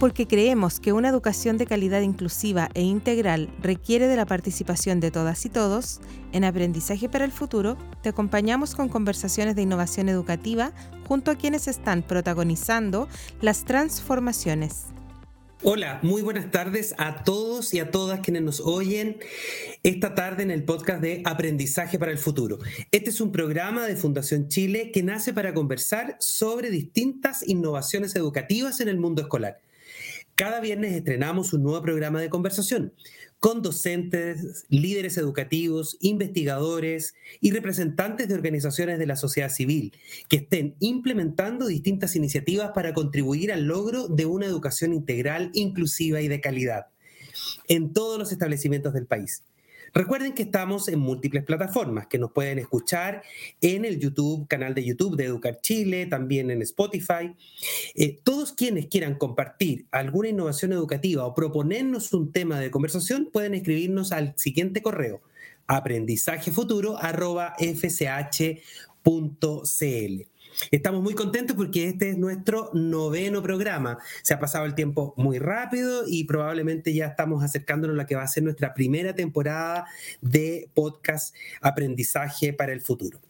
porque creemos que una educación de calidad inclusiva e integral requiere de la participación de todas y todos, en Aprendizaje para el Futuro te acompañamos con conversaciones de innovación educativa junto a quienes están protagonizando las transformaciones. Hola, muy buenas tardes a todos y a todas quienes nos oyen esta tarde en el podcast de Aprendizaje para el Futuro. Este es un programa de Fundación Chile que nace para conversar sobre distintas innovaciones educativas en el mundo escolar. Cada viernes estrenamos un nuevo programa de conversación con docentes, líderes educativos, investigadores y representantes de organizaciones de la sociedad civil que estén implementando distintas iniciativas para contribuir al logro de una educación integral, inclusiva y de calidad en todos los establecimientos del país. Recuerden que estamos en múltiples plataformas, que nos pueden escuchar en el YouTube, canal de YouTube de Educar Chile, también en Spotify. Eh, todos quienes quieran compartir alguna innovación educativa o proponernos un tema de conversación pueden escribirnos al siguiente correo aprendizajefuturo.fsh.cl. Estamos muy contentos porque este es nuestro noveno programa. Se ha pasado el tiempo muy rápido y probablemente ya estamos acercándonos a la que va a ser nuestra primera temporada de podcast Aprendizaje para el Futuro.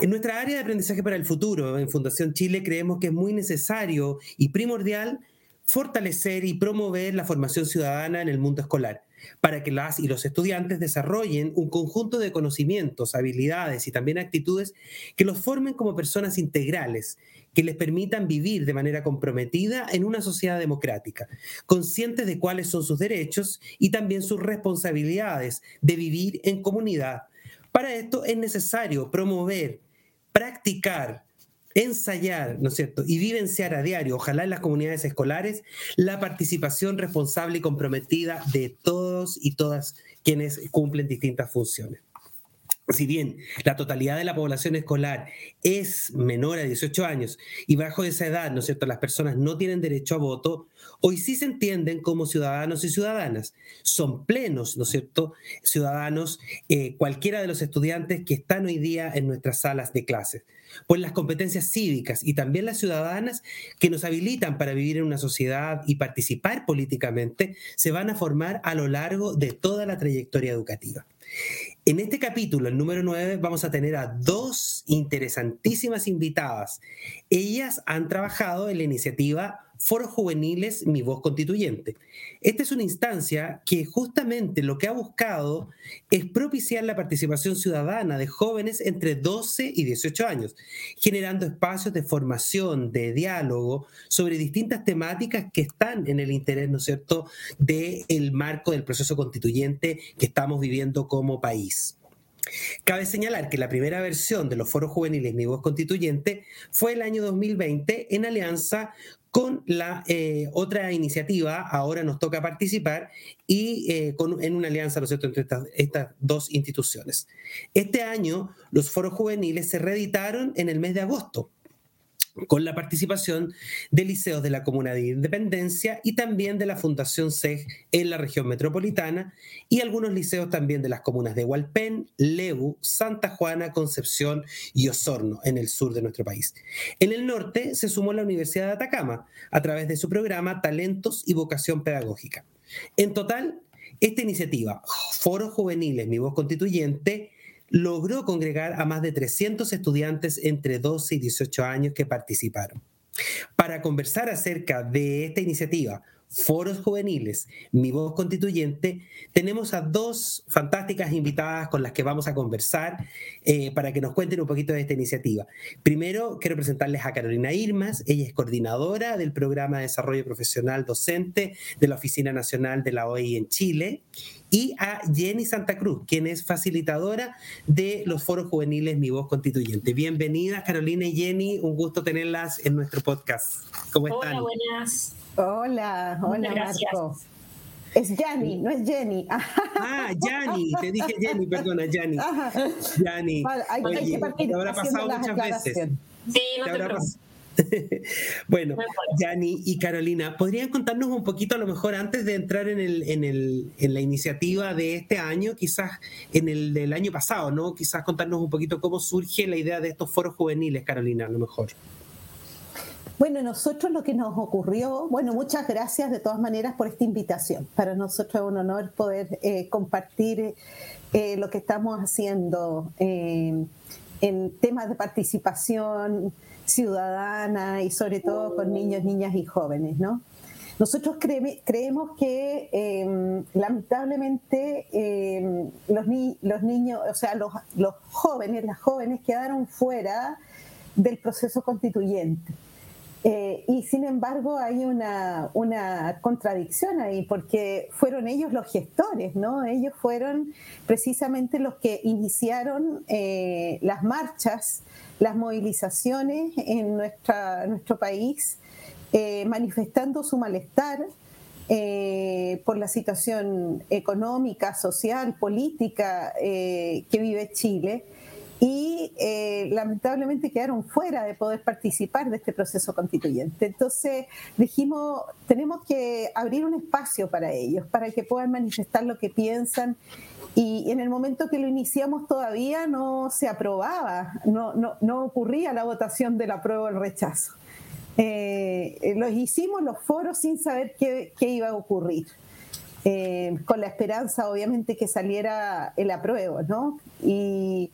En nuestra área de aprendizaje para el futuro, en Fundación Chile, creemos que es muy necesario y primordial fortalecer y promover la formación ciudadana en el mundo escolar para que las y los estudiantes desarrollen un conjunto de conocimientos, habilidades y también actitudes que los formen como personas integrales, que les permitan vivir de manera comprometida en una sociedad democrática, conscientes de cuáles son sus derechos y también sus responsabilidades de vivir en comunidad. Para esto es necesario promover, practicar, ensayar, ¿no es cierto?, y vivenciar a diario, ojalá en las comunidades escolares, la participación responsable y comprometida de todos y todas quienes cumplen distintas funciones si bien la totalidad de la población escolar es menor a 18 años y bajo esa edad, ¿no es cierto?, las personas no tienen derecho a voto, hoy sí se entienden como ciudadanos y ciudadanas. Son plenos, ¿no es cierto?, ciudadanos, eh, cualquiera de los estudiantes que están hoy día en nuestras salas de clases. Pues las competencias cívicas y también las ciudadanas que nos habilitan para vivir en una sociedad y participar políticamente se van a formar a lo largo de toda la trayectoria educativa. En este capítulo, el número 9, vamos a tener a dos interesantísimas invitadas. Ellas han trabajado en la iniciativa Foros Juveniles, Mi Voz Constituyente. Esta es una instancia que justamente lo que ha buscado es propiciar la participación ciudadana de jóvenes entre 12 y 18 años, generando espacios de formación, de diálogo sobre distintas temáticas que están en el interés, ¿no es cierto?, del marco del proceso constituyente que estamos viviendo como país. Cabe señalar que la primera versión de los foros juveniles Mi Voz Constituyente fue el año 2020 en alianza con la eh, otra iniciativa, ahora nos toca participar y eh, con, en una alianza ¿no entre estas, dos instituciones. Este año los foros juveniles se reeditaron en el mes de agosto con la participación de liceos de la Comuna de Independencia y también de la Fundación SEG en la región metropolitana y algunos liceos también de las comunas de Hualpén, Lebu, Santa Juana, Concepción y Osorno en el sur de nuestro país. En el norte se sumó la Universidad de Atacama a través de su programa Talentos y Vocación Pedagógica. En total, esta iniciativa, Foros Juveniles, Mi Voz Constituyente, logró congregar a más de 300 estudiantes entre 12 y 18 años que participaron. Para conversar acerca de esta iniciativa, Foros Juveniles, Mi Voz Constituyente, tenemos a dos fantásticas invitadas con las que vamos a conversar eh, para que nos cuenten un poquito de esta iniciativa. Primero, quiero presentarles a Carolina Irmas, ella es coordinadora del Programa de Desarrollo Profesional Docente de la Oficina Nacional de la OEI en Chile, y a Jenny Santa Cruz, quien es facilitadora de los foros juveniles Mi Voz Constituyente. Bienvenidas, Carolina y Jenny, un gusto tenerlas en nuestro podcast. ¿Cómo están? Hola, buenas. Hola, hola Marco. Es Yanni, no es Jenny. Ah, Yanni, te dije Jenny, perdona, Yanni. Yanni. hay, que partir te habrá pasado muchas veces. Sí, no te, te bueno, Yanni y Carolina, ¿podrían contarnos un poquito, a lo mejor antes de entrar en, el, en, el, en la iniciativa de este año, quizás en el del año pasado, ¿no? Quizás contarnos un poquito cómo surge la idea de estos foros juveniles, Carolina, a lo mejor. Bueno, nosotros lo que nos ocurrió, bueno, muchas gracias de todas maneras por esta invitación. Para nosotros es un honor poder eh, compartir eh, lo que estamos haciendo en temas de participación ciudadana y sobre todo con niños, niñas y jóvenes, ¿no? Nosotros creemos que em, lamentablemente em, los, los, niños, o sea, los, los, jóvenes, las jóvenes quedaron fuera del proceso constituyente. Eh, y sin embargo hay una, una, contradicción ahí, porque fueron ellos los gestores, ¿no? Ellos fueron precisamente los que iniciaron eh, las marchas, las movilizaciones en nuestra, nuestro país eh, manifestando su malestar eh, por la situación económica, social, política que vive Chile y lamentablemente quedaron fuera de poder participar de este proceso constituyente. Entonces dijimos, tenemos que abrir un espacio para ellos, para que puedan manifestar lo que piensan y en el momento que lo iniciamos todavía no se aprobaba, no, no, no ocurría la votación del apruebo o el rechazo. Eh, los hicimos los foros sin saber qué, iba a ocurrir. Eh, con la esperanza, obviamente, que saliera el apruebo, ¿no? Y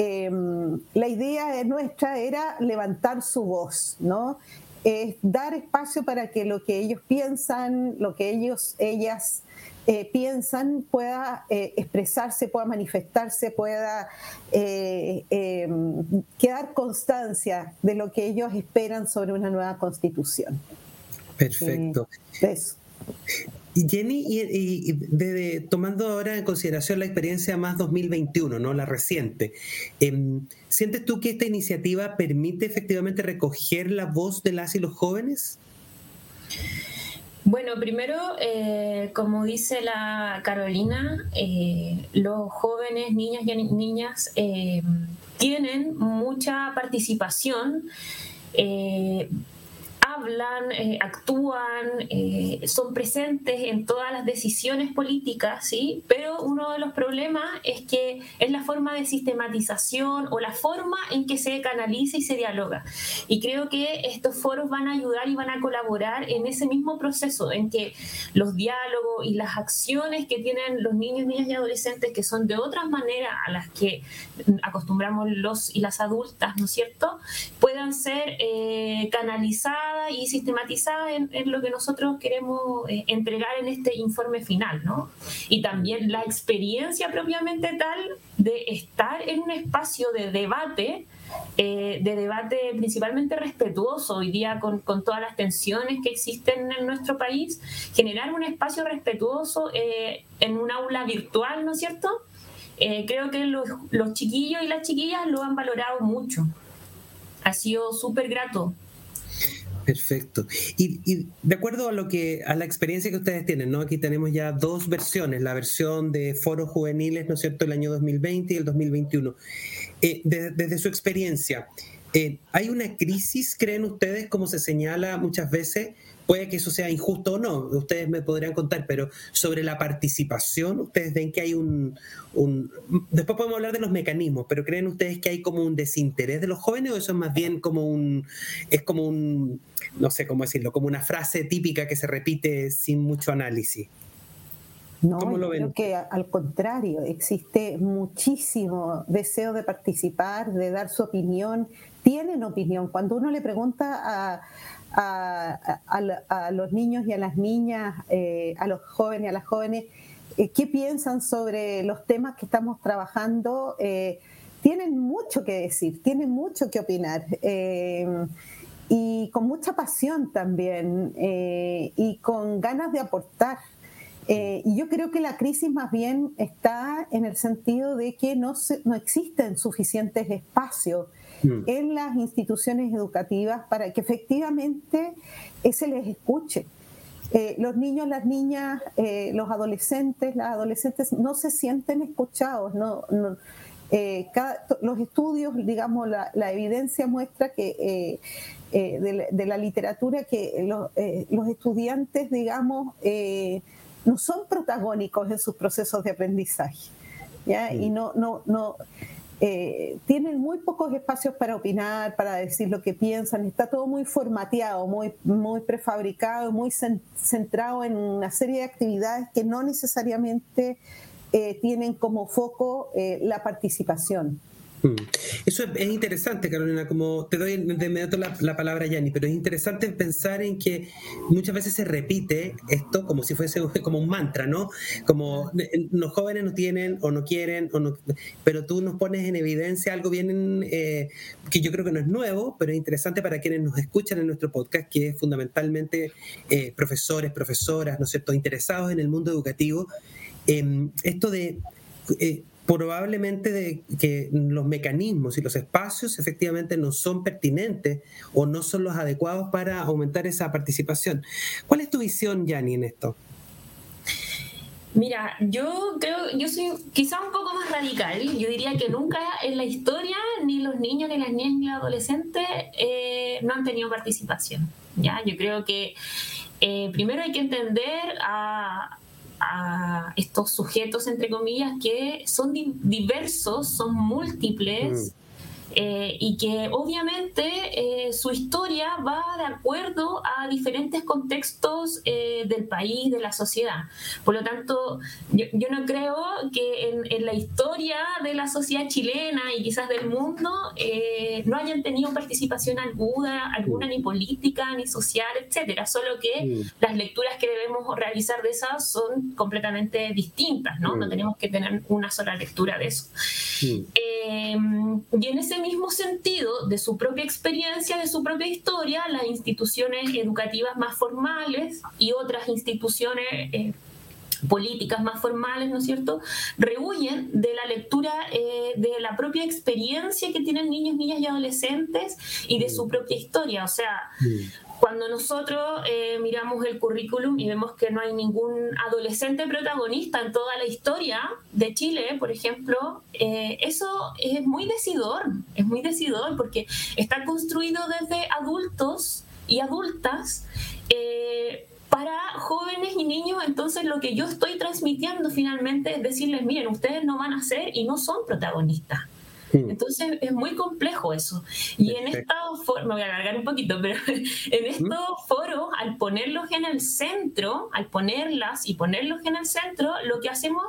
em, la idea nuestra era levantar su voz, ¿no? Es dar espacio para que lo que ellos piensan, lo que ellos, ellas eh, piensan pueda eh, expresarse, pueda manifestarse, pueda eh, em, quedar constancia de lo que ellos esperan sobre una nueva constitución. Perfecto. Y Jenny, y, tomando ahora en consideración la experiencia más 2021, ¿no? la reciente, em, ¿sientes tú que esta iniciativa permite efectivamente recoger la voz de las y los jóvenes? Bueno, primero, eh, como dice la Carolina, eh, los jóvenes, niñas y niñas, eh, tienen mucha participación hablan, eh, actúan, eh, son presentes en todas las decisiones políticas, ¿sí? Pero uno de los problemas es que es la forma de sistematización o la forma en que se canaliza y se dialoga. Y creo que estos foros van a ayudar y van a colaborar en ese mismo proceso, en que los diálogos y las acciones que tienen los niños, niñas y adolescentes, que son de otras maneras a las que acostumbramos los y las adultas, ¿no es cierto?, puedan ser eh, canalizadas y sistematizada en, lo que nosotros queremos eh, entregar en este informe final, ¿no? Y también la experiencia propiamente tal de estar en un espacio de debate, eh, de debate principalmente respetuoso hoy día con, con, todas las tensiones que existen en nuestro país, generar un espacio respetuoso eh, en un aula virtual, ¿no es cierto? creo que los, los chiquillos y las chiquillas lo han valorado mucho. Ha sido súper grato Perfecto. Y, de acuerdo a lo que a la experiencia que ustedes tienen, ¿no? Aquí tenemos ya dos versiones, la versión de foros juveniles, ¿no es cierto?, el año 2020 y el 2021. Eh, desde su experiencia, eh, ¿hay una crisis, creen ustedes, como se señala muchas veces, Puede que eso sea injusto o no, ustedes me podrían contar, pero sobre la participación, ¿ustedes ven que hay un, Después podemos hablar de los mecanismos, pero ¿creen ustedes que hay como un desinterés de los jóvenes o eso es más bien como un... es como un... no sé cómo decirlo, como una frase típica que se repite sin mucho análisis? No, ¿Cómo lo ven? creo que al contrario, existe muchísimo deseo de participar, de dar su opinión. Tienen opinión. Cuando uno le pregunta a, a, los niños y a las niñas, eh, a los jóvenes y a las jóvenes, eh, qué piensan sobre los temas que estamos trabajando. Eh, tienen mucho que decir, tienen mucho que opinar y con mucha pasión también y con ganas de aportar. y yo creo que la crisis más bien está en el sentido de que no, no existen suficientes espacios Mm. en las instituciones educativas para que efectivamente se les escuche. Eh, los niños, las niñas, eh, los adolescentes, las adolescentes no se sienten escuchados. No, eh, los estudios, digamos, la, evidencia muestra que de la, literatura que los, estudiantes, digamos, no son protagónicos en sus procesos de aprendizaje. ¿ya? Y mm. no, no, no, eh, tienen muy pocos espacios para opinar, para decir lo que piensan, está todo muy formateado, muy, muy prefabricado, muy centrado en una serie de actividades que no necesariamente eh, tienen como foco eh, la participación. Mm. Eso es, interesante, Carolina, como te doy de inmediato la, palabra Yanni, pero es interesante pensar en que muchas veces se repite esto como si fuese como un mantra, ¿no? Como los jóvenes no tienen o no quieren, o no, pero tú nos pones en evidencia algo bien eh, que yo creo que no es nuevo, pero es interesante para quienes nos escuchan en nuestro podcast, que es fundamentalmente eh, profesores, profesoras, ¿no es cierto?, interesados en el mundo educativo. Em, esto de... Eh, probablemente de que los mecanismos y los espacios efectivamente no son pertinentes o no son los adecuados para aumentar esa participación. ¿Cuál es tu visión, Yanni, en esto? Mira, yo creo, yo soy quizá un poco más radical. Yo diría que nunca en la historia ni los niños, ni las niñas, ni los adolescentes eh, no han tenido participación. ¿ya? Yo creo que eh, primero hay que entender a, a estos sujetos, entre comillas, que son diversos, son múltiples. Mm. Eh, y que obviamente eh, su historia va de acuerdo a diferentes contextos eh, del país, de la sociedad. Por lo tanto, yo, no creo que en, la historia de la sociedad chilena y quizás del mundo no hayan tenido participación alguna, alguna ni política, ni social, etcétera, solo que las lecturas que debemos realizar de esas son completamente distintas, ¿no? No tenemos que tener una sola lectura de eso. y en ese mismo sentido, de su propia experiencia, de su propia historia, las instituciones educativas más formales y otras instituciones eh, políticas más formales, ¿no es cierto?, rehuyen de la lectura eh, de la propia experiencia que tienen niños, niñas y adolescentes y de su propia historia. O sea, mm. Cuando nosotros eh, miramos el currículum y vemos que no hay ningún adolescente protagonista en toda la historia de Chile, por ejemplo, eh, eso es muy decidor, es muy decidor porque está construido desde adultos y adultas. Eh, para jóvenes y niños, entonces lo que yo estoy transmitiendo finalmente es decirles, miren, ustedes no van a ser y no son protagonistas. Entonces es muy complejo eso. Y en estos foros, me voy a alargar un poquito, pero en estos foros, al ponerlos en el centro, al ponerlas y ponerlos en el centro, lo que hacemos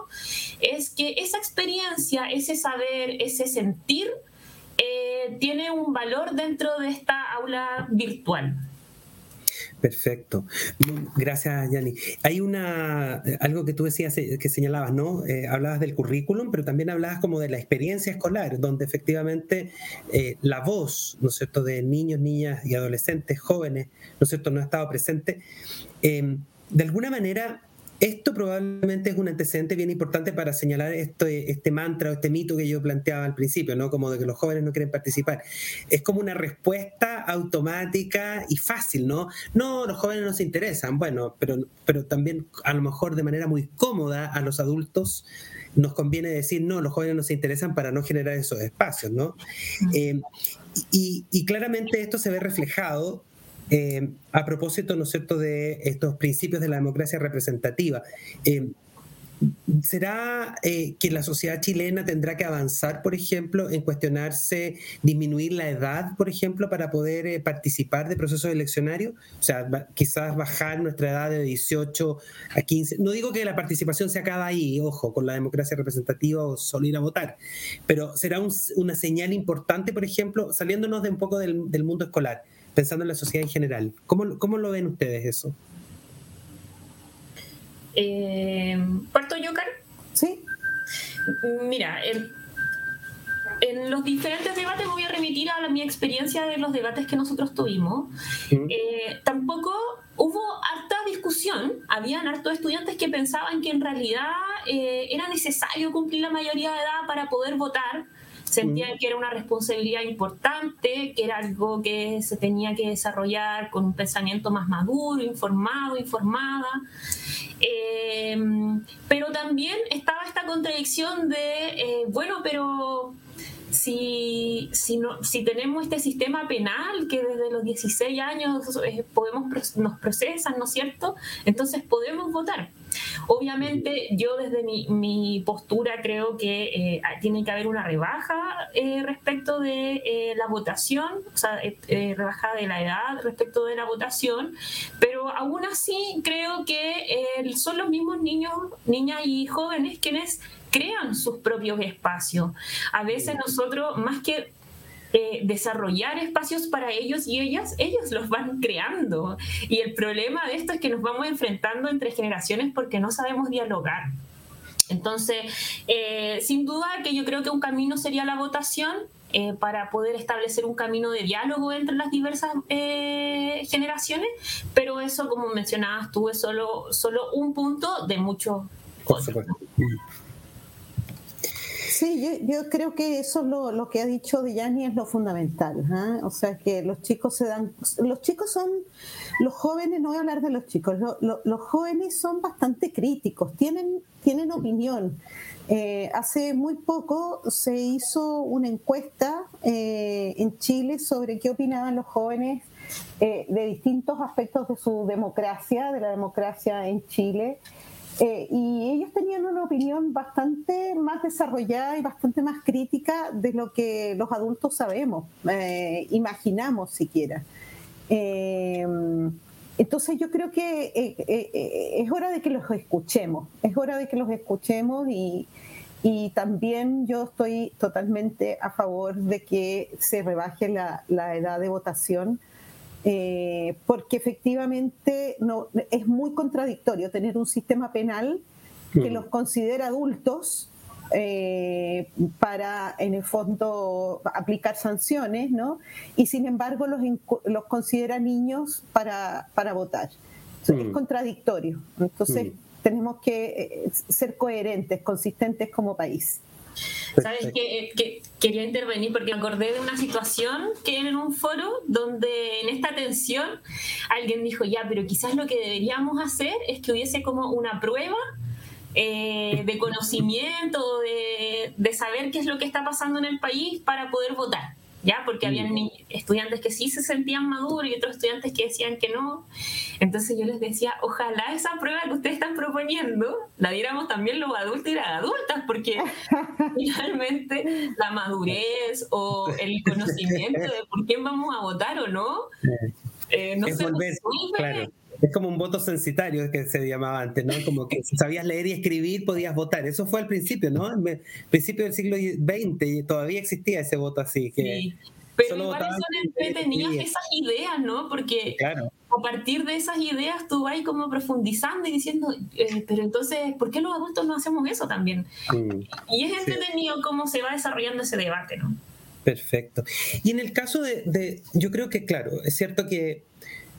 es que esa experiencia, ese saber, ese sentir, eh, tiene un valor dentro de esta aula virtual. Perfecto. Gracias, Yanni. Hay una algo que tú decías eh, que señalabas, ¿no? Eh, hablabas del currículum, pero también hablabas como de la experiencia escolar, donde efectivamente eh, la voz, ¿no es cierto?, de niños, niñas y adolescentes, jóvenes, ¿no es cierto?, no ha estado presente. de alguna manera esto probablemente es un antecedente bien importante para señalar este, este mantra o este mito que yo planteaba al principio, ¿no? Como de que los jóvenes no quieren participar. Es como una respuesta automática y fácil, ¿no? No, los jóvenes no se interesan, bueno, pero, pero también a lo mejor de manera muy cómoda a los adultos nos conviene decir, no, los jóvenes no se interesan para no generar esos espacios, ¿no? Eh, y, y, claramente esto se ve reflejado eh, a propósito, ¿no es cierto?, de estos principios de la democracia representativa. Eh, ¿Será eh, que la sociedad chilena tendrá que avanzar, por ejemplo, en cuestionarse, disminuir la edad, por ejemplo, para poder participar de procesos eleccionarios? O sea, quizás bajar nuestra edad de 18 a 15. No digo que la participación se acabe ahí, ojo, con la democracia representativa o solo ir a votar, pero será una señal importante, por ejemplo, saliéndonos de un poco del mundo escolar pensando en la sociedad en general. ¿Cómo, cómo lo ven ustedes eso? Eh, ¿Parto yo, Sí. Mira, en los diferentes debates voy a remitir a mi experiencia de los debates que nosotros tuvimos. Eh, tampoco hubo harta discusión, habían hartos estudiantes que pensaban que en realidad eh, era necesario cumplir la mayoría de edad para poder votar sentían que era una responsabilidad importante, que era algo que se tenía que desarrollar con un pensamiento más maduro, informado, informada. Em, pero también estaba esta contradicción de, eh, bueno, pero si, si, no, si tenemos este sistema penal que desde los 16 años eh, podemos, nos procesan, ¿no es cierto? Entonces podemos votar. Obviamente yo desde mi, postura creo que eh, tiene que haber una rebaja eh, respecto de eh, la votación, o sea, rebaja de la edad respecto de la votación, pero aún así creo que son los mismos niños, niñas y jóvenes quienes crean sus propios espacios. A veces nosotros, más que eh, desarrollar espacios para ellos y ellas, ellos los van creando. Y el problema de esto es que nos vamos enfrentando entre generaciones porque no sabemos dialogar. Entonces, eh, sin duda que yo creo que un camino sería la votación eh, para poder establecer un camino de diálogo entre las diversas generaciones, pero eso, como mencionabas tú, es solo, solo un punto de muchos. Sí, yo, creo que eso lo, lo que ha dicho Dillani es lo fundamental. ¿ah? O sea, que los chicos se dan. Los chicos son. Los jóvenes, no voy a hablar de los chicos, los jóvenes son bastante críticos, tienen, tienen opinión. Eh, hace muy poco se hizo una encuesta eh, en Chile sobre qué opinaban los jóvenes eh, de distintos aspectos de su democracia, de la democracia en Chile. Eh, y ellos tenían una opinión bastante más desarrollada y bastante más crítica de lo que los adultos sabemos, eh, imaginamos siquiera. Eh, entonces yo creo que es hora de que los escuchemos, es hora de que los escuchemos y, y también yo estoy totalmente a favor de que se rebaje la, la edad de votación eh, porque efectivamente no, es muy contradictorio tener un sistema penal que mm. los considera adultos eh, para, en el fondo, aplicar sanciones, ¿no? Y sin embargo los, los considera niños para, para votar. Es mm. contradictorio. Entonces mm. tenemos que eh, ser coherentes, consistentes como país. ¿Sabes que, que, Quería intervenir porque me acordé de una situación que en un foro donde en esta tensión alguien dijo, ya, pero quizás lo que deberíamos hacer es que hubiese como una prueba eh, de conocimiento, de, de saber qué es lo que está pasando en el país para poder votar. ¿Ya? Porque habían estudiantes que sí se sentían maduros y otros estudiantes que decían que no. Entonces yo les decía, ojalá esa prueba que ustedes están proponiendo la diéramos también los adultos y las adultas, porque finalmente la madurez o el conocimiento de por quién vamos a votar o no, eh, no se volver, claro es como un voto censitario que se llamaba antes, ¿no? Como que si sabías leer y escribir podías votar. Eso fue al principio, ¿no? Al principio del siglo XX y todavía existía ese voto así. Que sí. Pero igual son entretenidas esas ideas, ¿no? Porque a partir de esas ideas tú vas como profundizando y diciendo, eh, pero entonces, ¿por qué los adultos no hacemos eso también? y es entretenido cómo se va desarrollando ese debate, ¿no? Perfecto. Y en el caso de, de, yo creo que, claro, es cierto que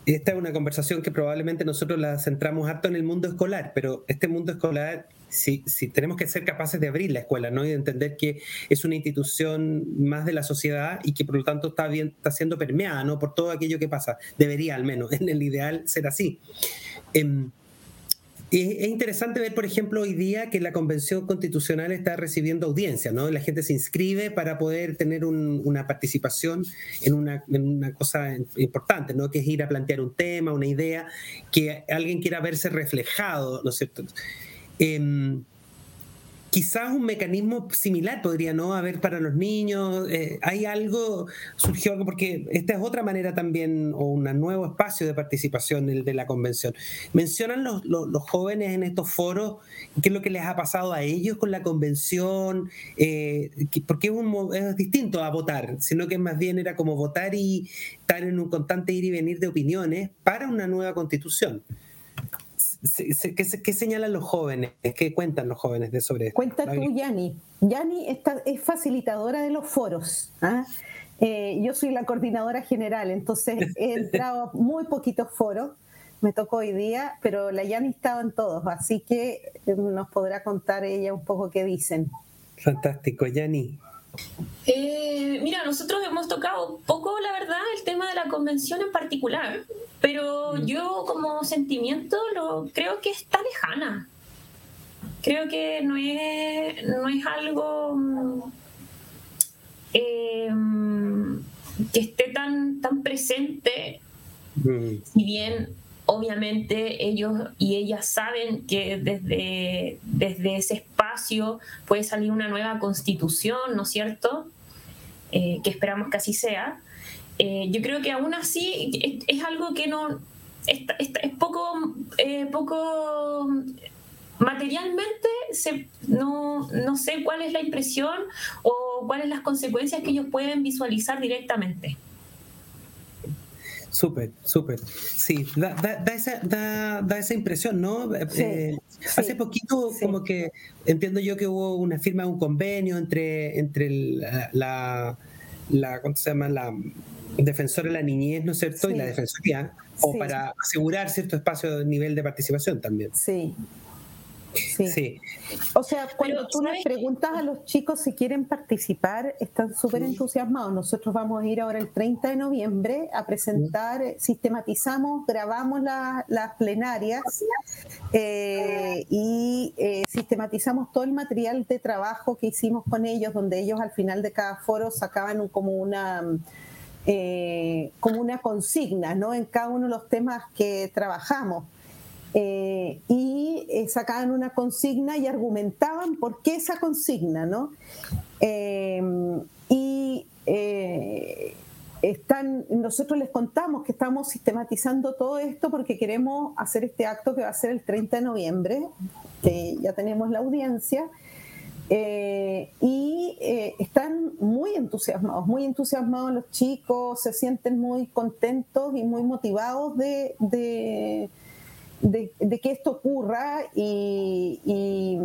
esta es una conversación que probablemente nosotros la centramos harto en el mundo escolar, pero este mundo escolar, si, si tenemos que ser capaces de abrir la escuela, ¿no? Y de entender que es una institución más de la sociedad y que por lo tanto está, bien, está siendo permeada, ¿no? Por todo aquello que pasa. Debería al menos, en el ideal, ser así. Em, es interesante ver, por ejemplo, hoy día que la Convención Constitucional está recibiendo audiencia, ¿no? La gente se inscribe para poder tener una participación en una, cosa importante, ¿no? Que es ir a plantear un tema, una idea, que alguien quiera verse reflejado, ¿no es cierto? Em, quizás un mecanismo similar podría no haber para los niños. Eh, hay algo, surgió algo, porque esta es otra manera también, o un nuevo espacio de participación el de la convención. Mencionan los, los, jóvenes en estos foros qué es lo que les ha pasado a ellos con la convención, eh, porque es, un, es distinto a votar, sino que más bien era como votar y estar en un constante ir y venir de opiniones para una nueva constitución. ¿Qué, señalan los jóvenes? ¿Qué cuentan los jóvenes de sobre esto? Cuenta tú, Yani. Yani es facilitadora de los foros. ¿ah? Eh, yo soy la coordinadora general, entonces he entrado muy poquitos foros. Me tocó hoy día, pero la Yani estaba en todos, así que eh, nos podrá contar ella un poco qué dicen. Fantástico, Yani. Eh, mira, nosotros hemos tocado poco, la verdad, el tema de la convención en particular, pero mm. yo como sentimiento lo creo que está lejana. Creo que no es, no es algo em, que esté tan, tan presente, mm. si bien obviamente ellos y ellas saben que desde, desde ese espacio puede salir una nueva constitución, ¿no es cierto? Eh, que esperamos que así sea. Eh, yo creo que aún así es, algo que no es, poco, eh, poco materialmente no, no sé cuál es la impresión o cuáles las consecuencias que ellos pueden visualizar directamente. Súper, súper. Sí, da, esa, da, esa, impresión, ¿no? Eh, hace poquito, como que entiendo yo que hubo una firma de un convenio entre, entre la, la, ¿cómo se llama? La defensora de la niñez, ¿no es cierto? Y la defensoría, o para asegurar cierto espacio de nivel de participación también. Sí, Sí. O sea, cuando tú les preguntas a los chicos si quieren participar, están súper entusiasmados. Nosotros vamos a ir ahora el 30 de noviembre a presentar, sistematizamos, grabamos las plenarias eh, y eh, sistematizamos todo el material de trabajo que hicimos con ellos, donde ellos al final de cada foro sacaban como una... Eh, como una consigna, ¿no? En cada uno de los temas que trabajamos. Eh, y eh, sacaban una consigna y argumentaban por qué esa consigna, ¿no? Eh, y están, nosotros les contamos que estamos sistematizando todo esto porque queremos hacer este acto que va a ser el 30 de noviembre, que ya tenemos la audiencia. y están muy entusiasmados, muy entusiasmados los chicos, se sienten muy contentos y muy motivados de, de, que esto ocurra y,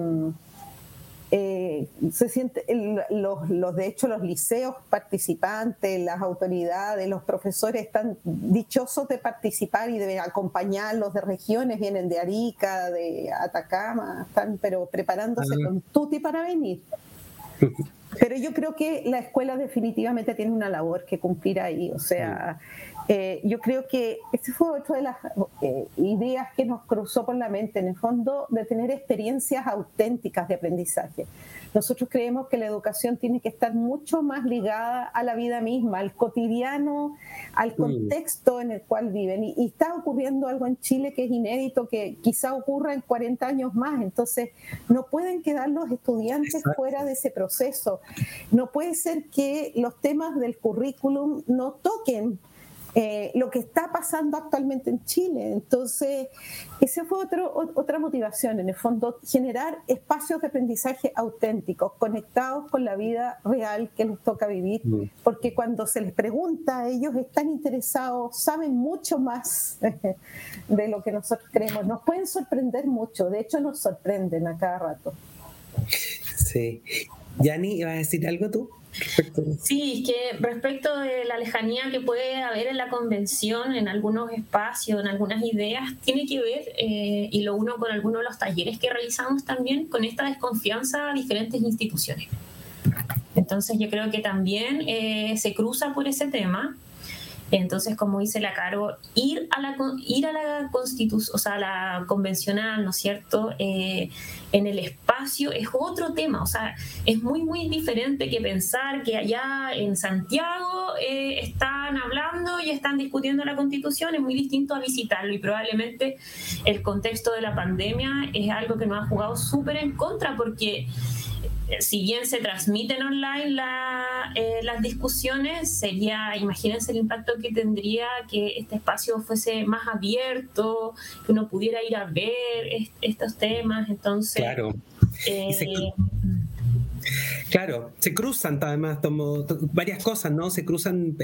eh, se siente, los, los, de hecho los liceos participantes, las autoridades, los profesores están dichosos de participar y de acompañarlos de regiones, vienen de Arica, de Atacama, están pero preparándose con tuti para venir. Pero yo creo que la escuela definitivamente tiene una labor que cumplir ahí, o sea, eh, yo creo que esa fue otra de las eh, ideas que nos cruzó por la mente, en el fondo, de tener experiencias auténticas de aprendizaje. Nosotros creemos que la educación tiene que estar mucho más ligada a la vida misma, al cotidiano, al contexto en el cual viven. Y, y está ocurriendo algo en Chile que es inédito, que quizá ocurra en 40 años más. Entonces, no pueden quedar los estudiantes fuera de ese proceso. No puede ser que los temas del currículum no toquen eh, lo que está pasando actualmente en Chile. Entonces, esa fue otro, otra motivación, en el fondo, generar espacios de aprendizaje auténticos, conectados con la vida real que les toca vivir, mm. porque cuando se les pregunta, ellos están interesados, saben mucho más de lo que nosotros creemos. Nos pueden sorprender mucho, de hecho nos sorprenden a cada rato. Sí. Yani, ¿ibas a decir algo tú? Sí, es que respecto de la lejanía que puede haber en la convención, en algunos espacios, en algunas ideas, tiene que ver, eh, y lo uno con algunos de los talleres que realizamos también, con esta desconfianza a diferentes instituciones. Entonces yo creo que también eh, se cruza por ese tema entonces, como dice la Caro, ir a la, ir a la constitución, o sea, la convencional, ¿no es cierto? Eh, en el espacio es otro tema, o sea, es muy, muy diferente que pensar que allá en Santiago eh, están hablando y están discutiendo la constitución, es muy distinto a visitarlo y probablemente el contexto de la pandemia es algo que nos ha jugado súper en contra porque si bien se transmiten online eh, las discusiones, sería, imagínense el impacto que tendría que este espacio fuese más abierto, que uno pudiera ir a ver estos temas. Entonces, claro. Eh, claro, se cruzan además tomo, varias cosas, ¿no? Se cruzan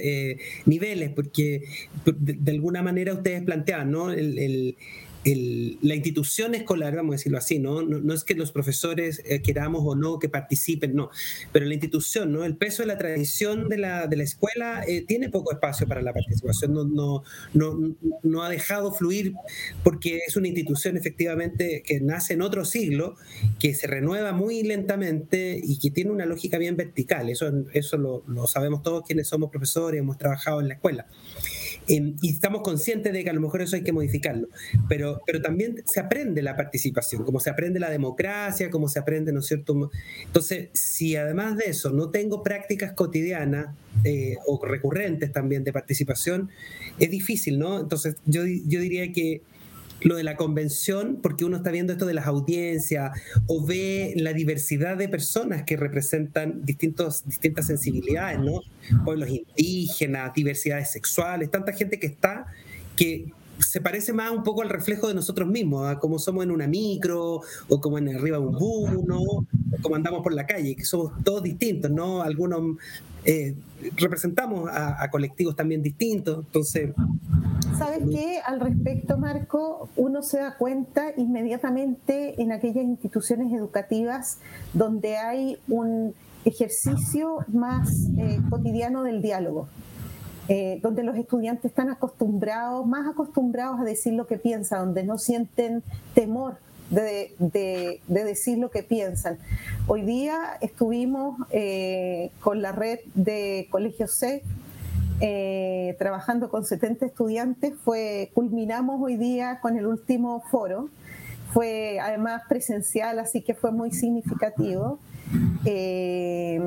niveles, porque de, alguna manera ustedes planteaban, ¿no? el, la institución escolar, vamos a decirlo así, ¿no? No, es que los profesores eh, queramos o no que participen, no, pero la institución, ¿no? El peso de la tradición de la, de la escuela eh, tiene poco espacio para la participación, no, no, no, no ha dejado fluir porque es una institución efectivamente que nace en otro siglo, que se renueva muy lentamente y que tiene una lógica bien vertical, eso, eso lo, lo sabemos todos quienes somos profesores, hemos trabajado en la escuela. Em, y estamos conscientes de que a lo mejor eso hay que modificarlo, pero, pero también se aprende la participación, como se aprende la democracia, como se aprende, ¿no es cierto? Entonces, si además de eso no tengo prácticas cotidianas eh, o recurrentes también de participación, es difícil, ¿no? Entonces, yo, yo diría que lo de la convención, porque uno está viendo esto de las audiencias o ve la diversidad de personas que representan distintos, distintas sensibilidades, ¿no? Pueblos indígenas, diversidades sexuales, tanta gente que está que se parece más un poco al reflejo de nosotros mismos, a como somos en una micro o como en arriba de un bus, ¿no? O como andamos por la calle, que somos todos distintos, ¿no? Algunos eh, representamos a, colectivos también distintos, entonces... ¿Sabes qué? Al respecto, Marco, uno se da cuenta inmediatamente en aquellas instituciones educativas donde hay un ejercicio más eh, cotidiano del diálogo. Eh, donde los estudiantes están acostumbrados, más acostumbrados a decir lo que piensan, donde no sienten temor de, decir lo que piensan. Hoy día estuvimos eh, con la red de Colegios C, eh, trabajando con 70 estudiantes, fue, culminamos hoy día con el último foro, fue además presencial, así que fue muy significativo. Eh,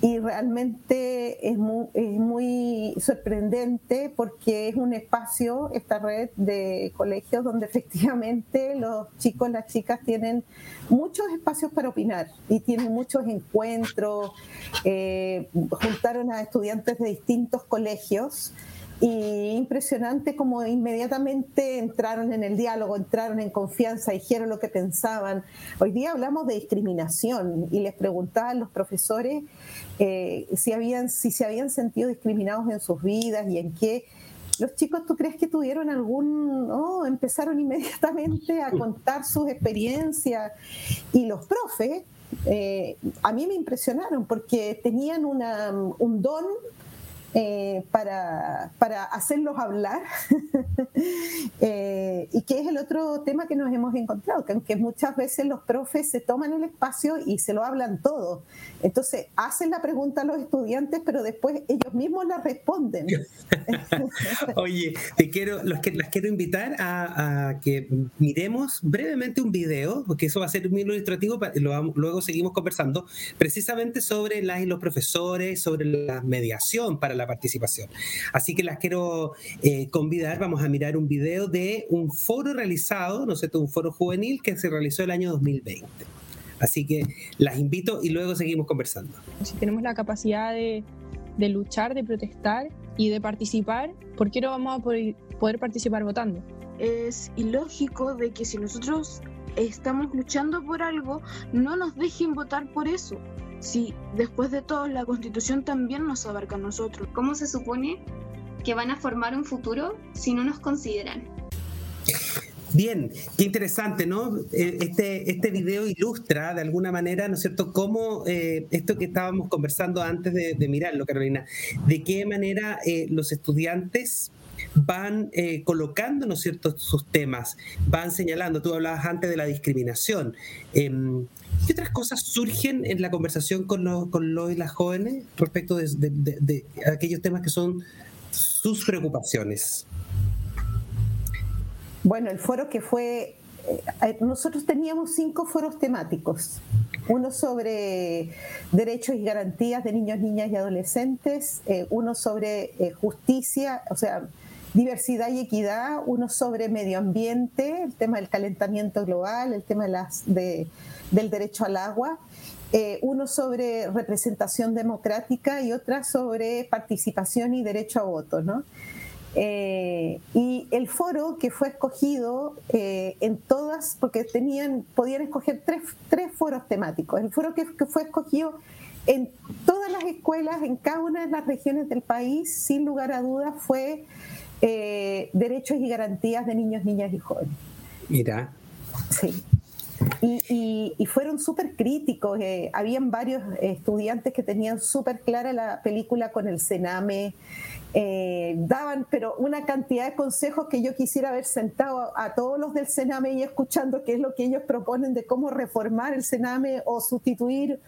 y realmente es muy, sorprendente porque es un espacio, esta red de colegios, donde efectivamente los chicos, las chicas tienen muchos espacios para opinar y tienen muchos encuentros. Eh, juntaron a estudiantes de distintos colegios y impresionante como inmediatamente entraron en el diálogo, entraron en confianza, dijeron lo que pensaban. Hoy día hablamos de discriminación y les preguntaban los profesores eh, si, habían, si se habían sentido discriminados en sus vidas y en qué. Los chicos, ¿tú crees que tuvieron algún, oh, empezaron inmediatamente a contar sus experiencias y los profes, eh, a mí me impresionaron porque tenían una, un don eh, para, para, hacerlos hablar. eh, y que es el otro tema que nos hemos encontrado, que aunque muchas veces los profes se toman el espacio y se lo hablan todo. Entonces, hacen la pregunta a los estudiantes, pero después ellos mismos la responden. Oye, te quiero, los que, las quiero invitar a, que miremos brevemente un video, porque eso va a ser muy ilustrativo, luego seguimos conversando, precisamente sobre las y los profesores, sobre la mediación para la participación. Así que las quiero eh, convidar, vamos a mirar un video de un foro realizado, no sé, un foro juvenil que se realizó el año 2020. Así que las invito y luego seguimos conversando. Si tenemos la capacidad de, de luchar, de protestar y de participar, ¿por qué no vamos a poder participar votando? Es ilógico de que si nosotros estamos luchando por algo, no nos dejen votar por eso. Sí, después de todo, la constitución también nos abarca a nosotros. ¿Cómo se supone que van a formar un futuro si no nos consideran? Bien, qué interesante, ¿no? Eh, este, este video ilustra de alguna manera, ¿no es cierto?, cómo eh, esto que estábamos conversando antes de, mirarlo, Carolina, de qué manera eh, los estudiantes van colocando, ¿no sus temas, van señalando, tú hablabas antes de la discriminación. Em, ¿Qué otras cosas surgen en la conversación con los, con los y las jóvenes respecto de, aquellos temas que son sus preocupaciones? Bueno, el foro que fue, eh, nosotros teníamos cinco foros temáticos. Uno sobre derechos y garantías de niños, niñas y adolescentes, eh, uno sobre eh, justicia, o sea, diversidad y equidad, uno sobre medio ambiente, el tema del calentamiento global, el tema de las, de, del derecho al agua, eh, uno sobre representación democrática y otra sobre participación y derecho a voto. ¿no? Eh, y el foro que fue escogido eh, en todas, porque tenían, podían escoger tres, tres foros temáticos, el foro que, que, fue escogido en todas las escuelas, en cada una de las regiones del país, sin lugar a dudas, fue derechos y garantías de niños, niñas y jóvenes. Mira. Sí. Y, fueron súper críticos. Eh, habían varios estudiantes que tenían súper clara la película con el Sename. Eh, daban, pero una cantidad de consejos que yo quisiera haber sentado a, todos los del Sename y escuchando qué es lo que ellos proponen de cómo reformar el Sename o sustituir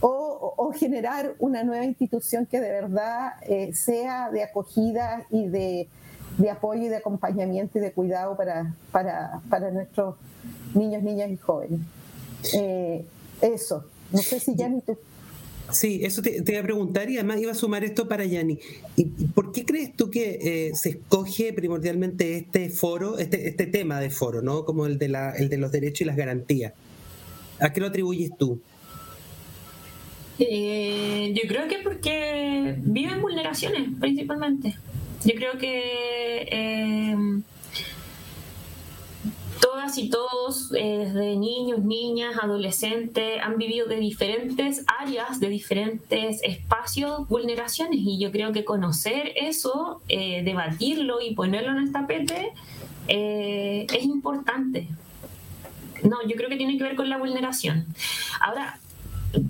o, generar una nueva institución que de verdad eh, sea de acogida y de de apoyo y de acompañamiento y de cuidado para, para, para nuestros niños, niñas y jóvenes. Eh, eso, no sé si ya ni tú. Sí, eso te, iba a preguntar y además iba a sumar esto para Yanni. ¿Y por qué crees tú que eh, se escoge primordialmente este foro, este, este tema de foro, ¿no? como el de, la, el de los derechos y las garantías? ¿A qué lo atribuyes tú? Eh, yo creo que porque viven vulneraciones principalmente. Yo creo que eh, todas y todos, eh, desde niños, niñas, adolescentes, han vivido de diferentes áreas, de diferentes espacios, vulneraciones. Y yo creo que conocer eso, eh, debatirlo y ponerlo en el tapete es importante. No, yo creo que tiene que ver con la vulneración. Ahora,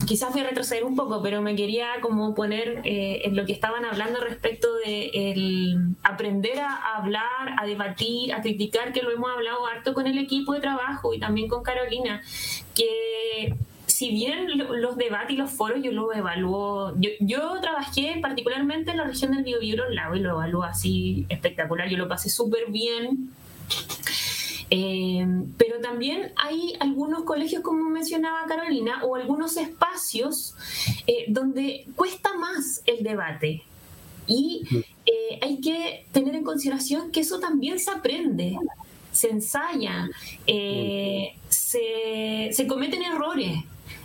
quizás voy a retroceder un poco, pero me quería como poner eh, en lo que estaban hablando respecto de el aprender a hablar, a debatir, a criticar, que lo hemos hablado harto con el equipo de trabajo y también con Carolina, que si bien los debates y los foros yo los evalúo, yo, yo trabajé particularmente en la región del Biobío Lago y lo evalúo así espectacular, yo lo pasé súper bien eh, pero también hay algunos colegios, como mencionaba Carolina, o algunos espacios eh, donde cuesta más el debate. Y eh, hay que tener en consideración que eso también se aprende, se ensaya, se, se cometen errores.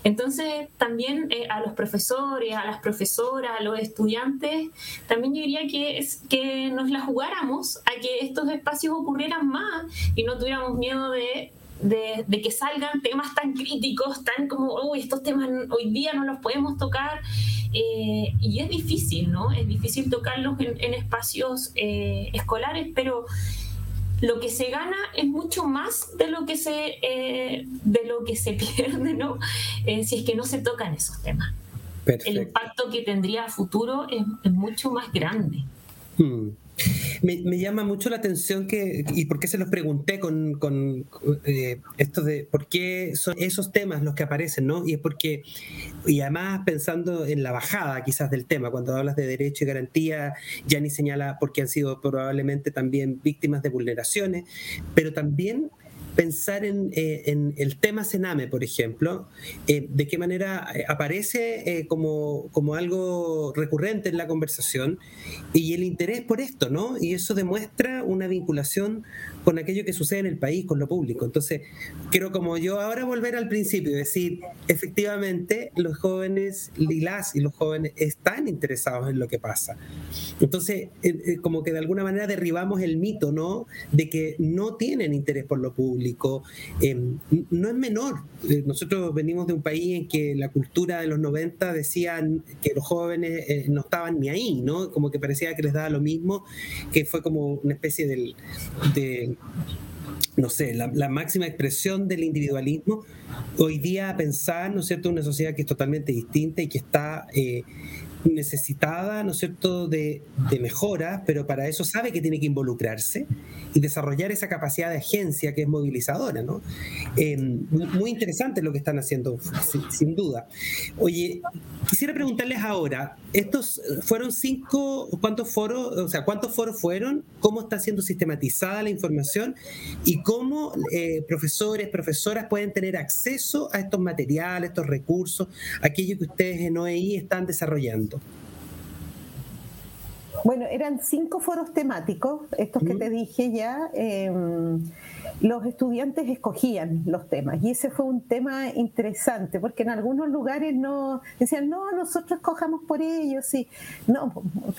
Entonces, también eh, a los profesores, a las profesoras, a los estudiantes, también yo diría que, es, que nos la jugáramos a que estos espacios ocurrieran más y no tuviéramos miedo de, de, que salgan temas tan críticos, tan como, uy, estos temas hoy día no los podemos tocar. Eh, y es difícil, ¿no? Es difícil tocarlos en, espacios eh, escolares, pero lo que se gana es mucho más de lo que se, eh, de lo que se pierde, ¿no? Eh, si es que no se tocan esos temas. El impacto que tendría a futuro es, mucho más grande. Hmm. Me, llama mucho la atención que, y por qué se los pregunté con, con eh, esto de por qué son esos temas los que aparecen, ¿no? Y es porque, y además pensando en la bajada quizás del tema, cuando hablas de derecho y garantía, ya ni señala porque han sido probablemente también víctimas de vulneraciones, pero también pensar eh, en, el tema Sename, por ejemplo, eh, de qué manera eh, aparece como, como, algo recurrente en la conversación y el interés por esto, ¿no? Y eso demuestra una vinculación con aquello que sucede en el país, con lo público. Entonces, quiero como yo ahora volver al principio, decir, efectivamente, los jóvenes, y las y los jóvenes están interesados en lo que pasa. Entonces, eh, eh, como que de alguna manera derribamos el mito, ¿no? De que no tienen interés por lo público. Em, no es menor. Eh, nosotros venimos de un país en que la cultura de los 90 decían que los jóvenes no estaban ni ahí, ¿no? Como que parecía que les daba lo mismo, que fue como una especie del, de no sé, la, máxima expresión del individualismo, hoy día pensar, ¿no es cierto?, una sociedad que es totalmente distinta y que está eh, necesitada, ¿no es cierto?, de, de mejora, pero para eso sabe que tiene que involucrarse y desarrollar esa capacidad de agencia que es movilizadora, ¿no? Eh, muy interesante lo que están haciendo, sin, duda. Oye, quisiera preguntarles ahora, estos fueron cinco, ¿cuántos foros, o sea, cuántos foros fueron? ¿Cómo está siendo sistematizada la información? ¿Y cómo eh, profesores, profesoras pueden tener acceso a estos materiales, estos recursos, aquello que ustedes en OEI están desarrollando? Bueno, eran cinco foros temáticos, estos que te dije ya. Em, los estudiantes escogían los temas y ese fue un tema interesante porque en algunos lugares no decían no nosotros escojamos por ellos y no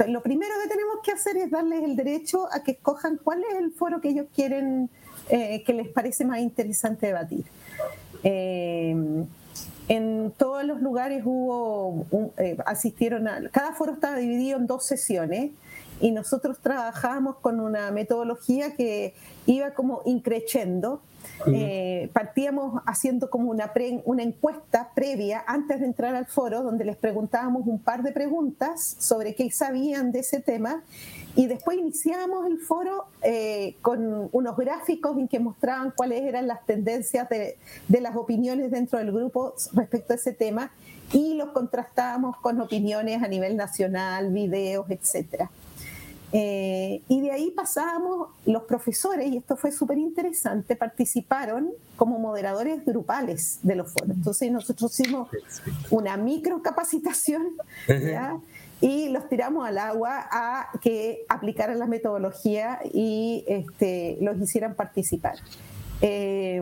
lo primero que tenemos que hacer es darles el derecho a que escojan cuál es el foro que ellos quieren eh, que les parece más interesante debatir. Em, en todos los lugares hubo, eh, asistieron a, cada foro estaba dividido en dos sesiones y nosotros trabajábamos con una metodología que iba como increciendo. Eh, partíamos haciendo como una, una encuesta previa antes de entrar al foro donde les preguntábamos un par de preguntas sobre qué sabían de ese tema y después iniciamos el foro eh, con unos gráficos en que mostraban cuáles eran las tendencias de, de, las opiniones dentro del grupo respecto a ese tema y los contrastábamos con opiniones a nivel nacional, videos, etcétera. Eh, y de ahí pasábamos, los profesores, y esto fue súper interesante, participaron como moderadores grupales de los foros. Entonces nosotros hicimos una microcapacitación y los tiramos al agua a que aplicaran la metodología y este, los hicieran participar. Eh,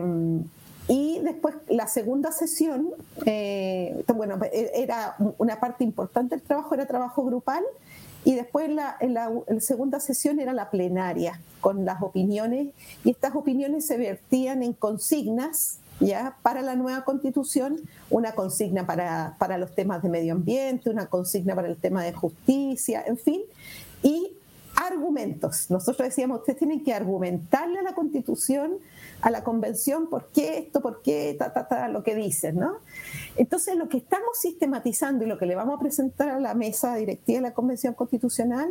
y después la segunda sesión, eh, bueno, era una parte importante del trabajo, era trabajo grupal, y después la, la, segunda sesión era la plenaria, con las opiniones, y estas opiniones se vertían en consignas ya para la nueva constitución, una consigna para, para los temas de medio ambiente, una consigna para el tema de justicia, en fin, y argumentos. Nosotros decíamos, ustedes tienen que argumentarle a la constitución, a la convención, por qué esto, por qué, ta, ta, ta, lo que dicen, ¿no? Entonces, lo que estamos sistematizando y lo que le vamos a presentar a la mesa directiva de la convención constitucional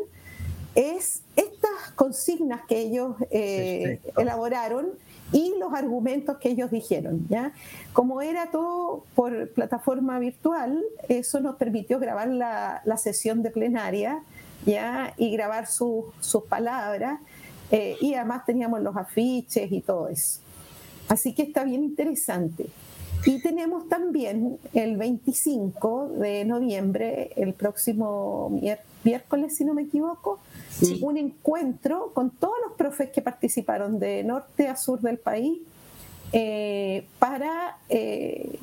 es estas consignas que ellos eh, elaboraron y los argumentos que ellos dijeron. ¿ya? Como era todo por plataforma virtual, eso nos permitió grabar la, la sesión de plenaria ¿ya? y grabar sus palabras. Eh, y además teníamos los afiches y todo eso. Así que está bien interesante. Y tenemos también el 25 de noviembre, el próximo miércoles, si no me equivoco, un encuentro con todos los profes que participaron de norte a sur del país eh, para eh,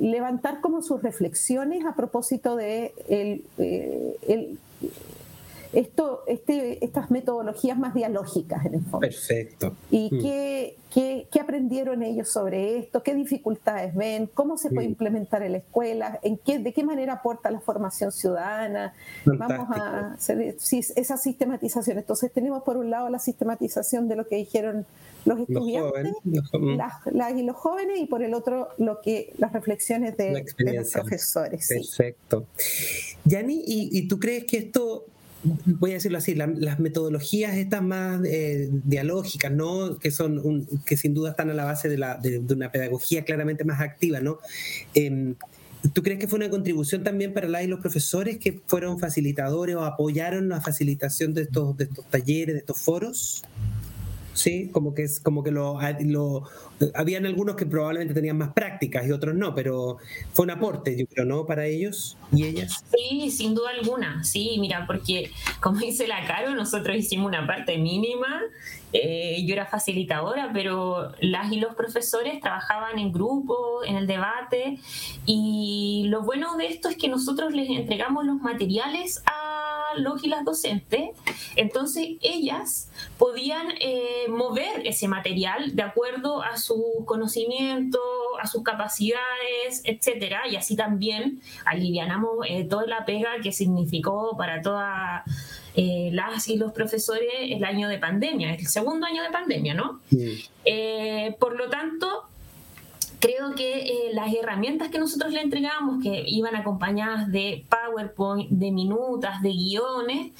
levantar como sus reflexiones a propósito de el esto, este, estas metodologías más dialógicas en el fondo. Perfecto. ¿Y mm. qué, qué, aprendieron ellos sobre esto? ¿Qué dificultades ven? ¿Cómo se puede mm. implementar en la escuela? ¿En qué, ¿De qué manera aporta la formación ciudadana? Vamos a hacer esa sistematización. Entonces tenemos por un lado la sistematización de lo que dijeron los estudiantes las, y los jóvenes y por el otro lo que las reflexiones de, los profesores. Perfecto. Yani, ¿y, ¿y tú crees que esto voy a decirlo así, las metodologías estas más eh, dialógicas, ¿no? Que son que sin duda están a la base de, la, de, una pedagogía claramente más activa, ¿no? Em, ¿Tú crees que fue una contribución también para la y los profesores que fueron facilitadores o apoyaron la facilitación de estos, de estos talleres, de estos foros? Sí, como que es como que lo, lo, habían algunos que probablemente tenían más prácticas y otros no, pero fue un aporte, yo creo, ¿no? Para ellos y ellas. Sí, sin duda alguna, sí, mira, porque como dice la Caro, nosotros hicimos una parte mínima, eh, yo era facilitadora, pero las y los profesores trabajaban en grupo, en el debate, y lo bueno de esto es que nosotros les entregamos los materiales a los y las docentes, entonces ellas podían eh, mover ese material de acuerdo a su conocimiento, a sus capacidades, etcétera, y así también alivianamos eh, toda la pega que significó para todas eh, las y los profesores el año de pandemia, el segundo año de pandemia, ¿no? por lo tanto, creo que eh, las herramientas que nosotros le entregamos, que iban acompañadas de PowerPoint, de minutas, de guiones,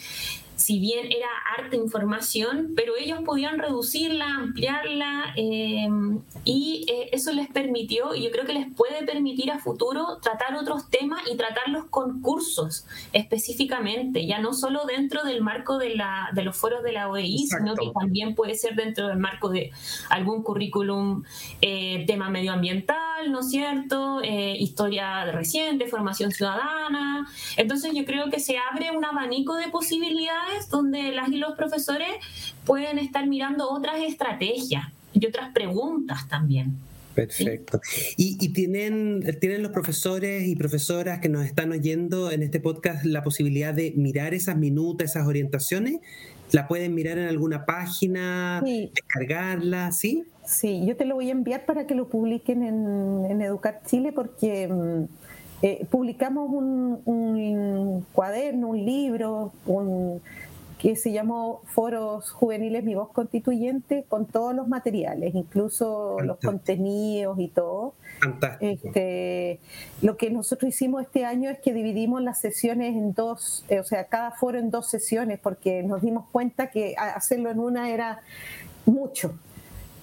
si bien era harta información, pero ellos podían reducirla, ampliarla em, y eh, eso les permitió, y yo creo que les puede permitir a futuro tratar otros temas y tratarlos con cursos específicamente, ya no solo dentro del marco de, la, de los foros de la OEI, sino que también puede ser dentro del marco de algún currículum, eh, tema medioambiental, ¿no es cierto? Eh, historia reciente, formación ciudadana. Entonces yo creo que se abre un abanico de posibilidades donde las y los profesores pueden estar mirando otras estrategias y otras preguntas también. Perfecto. ¿Y, tienen, tienen los profesores y profesoras que nos están oyendo en este podcast la posibilidad de mirar esas minutas, esas orientaciones? ¿La pueden mirar en alguna página, descargarla, sí? Sí, yo te lo voy a enviar para que lo publiquen en, en Educar Chile porque mm, eh, publicamos un, cuaderno, un libro, un, que se llamó Foros Juveniles Mi Voz Constituyente, con todos los materiales, incluso los contenidos y todo. Este, lo que nosotros hicimos este año es que dividimos las sesiones en dos, eh, o sea, cada foro en dos sesiones, porque nos dimos cuenta que hacerlo en una era mucho.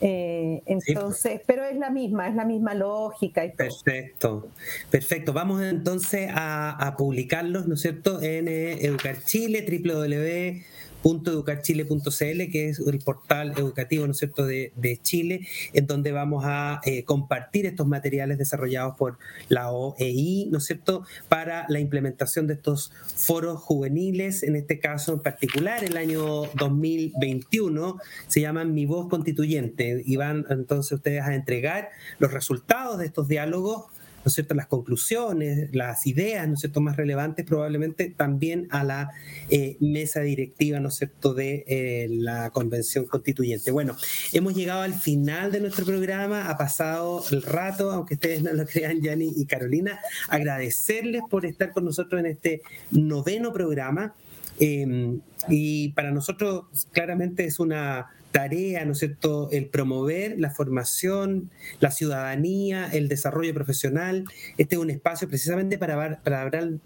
Eh, entonces, pero es la misma, es la misma lógica. Y Perfecto, perfecto. Vamos entonces a, publicarlos, ¿no es cierto?, en eh, Educar Chile, www .educarchile.cl, que es el portal educativo ¿no es cierto? De, Chile, en donde vamos a eh, compartir estos materiales desarrollados por la OEI, ¿no es cierto?, para la implementación de estos foros juveniles, en este caso en particular, el año 2021, se llaman Mi Voz Constituyente, y van entonces ustedes a entregar los resultados de estos diálogos ¿no es cierto?, las conclusiones, las ideas, ¿no es cierto?, más relevantes probablemente también a la eh, mesa directiva, ¿no es cierto?, de eh, la convención constituyente. Bueno, hemos llegado al final de nuestro programa, ha pasado el rato, aunque ustedes no lo crean, Yanni y Carolina, agradecerles por estar con nosotros en este noveno programa. Em, y para nosotros claramente es una tarea, ¿no es cierto?, el promover la formación, la ciudadanía, el desarrollo profesional. Este es un espacio precisamente para,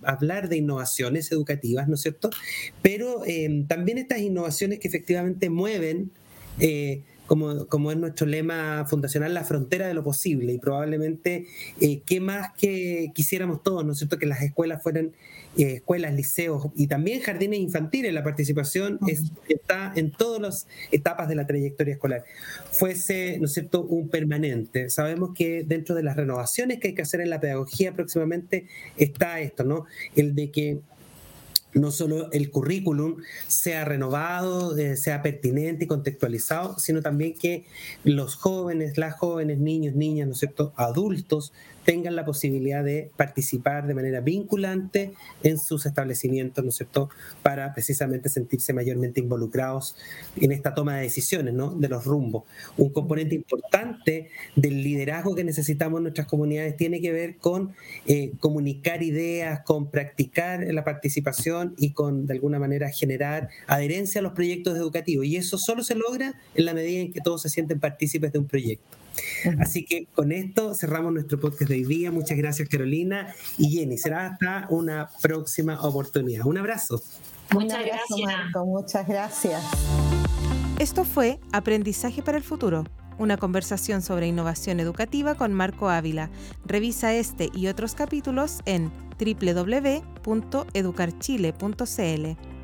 hablar, de innovaciones educativas, ¿no es cierto? Pero eh, también estas innovaciones que efectivamente mueven, eh, como, como, es nuestro lema fundacional, la frontera de lo posible. Y probablemente, eh, ¿qué más que quisiéramos todos, ¿no es cierto?, que las escuelas fueran eh, escuelas, liceos y también jardines infantiles. La participación está en todas las etapas de la trayectoria escolar. Fuese, ¿no es cierto?, un permanente. Sabemos que dentro de las renovaciones que hay que hacer en la pedagogía próximamente está esto, ¿no? El de que no solo el currículum sea renovado, eh, sea pertinente y contextualizado, sino también que los jóvenes, las jóvenes, niños, niñas, ¿no es cierto?, adultos, tengan la posibilidad de participar de manera vinculante en sus establecimientos, ¿no es cierto?, para precisamente sentirse mayormente involucrados en esta toma de decisiones, ¿no?, de los rumbos. Un componente importante del liderazgo que necesitamos en nuestras comunidades tiene que ver con eh, comunicar ideas, con practicar la participación y con, de alguna manera, generar adherencia a los proyectos educativos. Y eso solo se logra en la medida en que todos se sienten partícipes de un proyecto. Así que con esto cerramos nuestro podcast de hoy día. Muchas gracias Carolina y Jenny. Será hasta una próxima oportunidad. Un abrazo. Muchas gracias. Marco. Muchas gracias. Esto fue Aprendizaje para el Futuro, una conversación sobre innovación educativa con Marco Ávila. Revisa este y otros capítulos en www.educarchile.cl.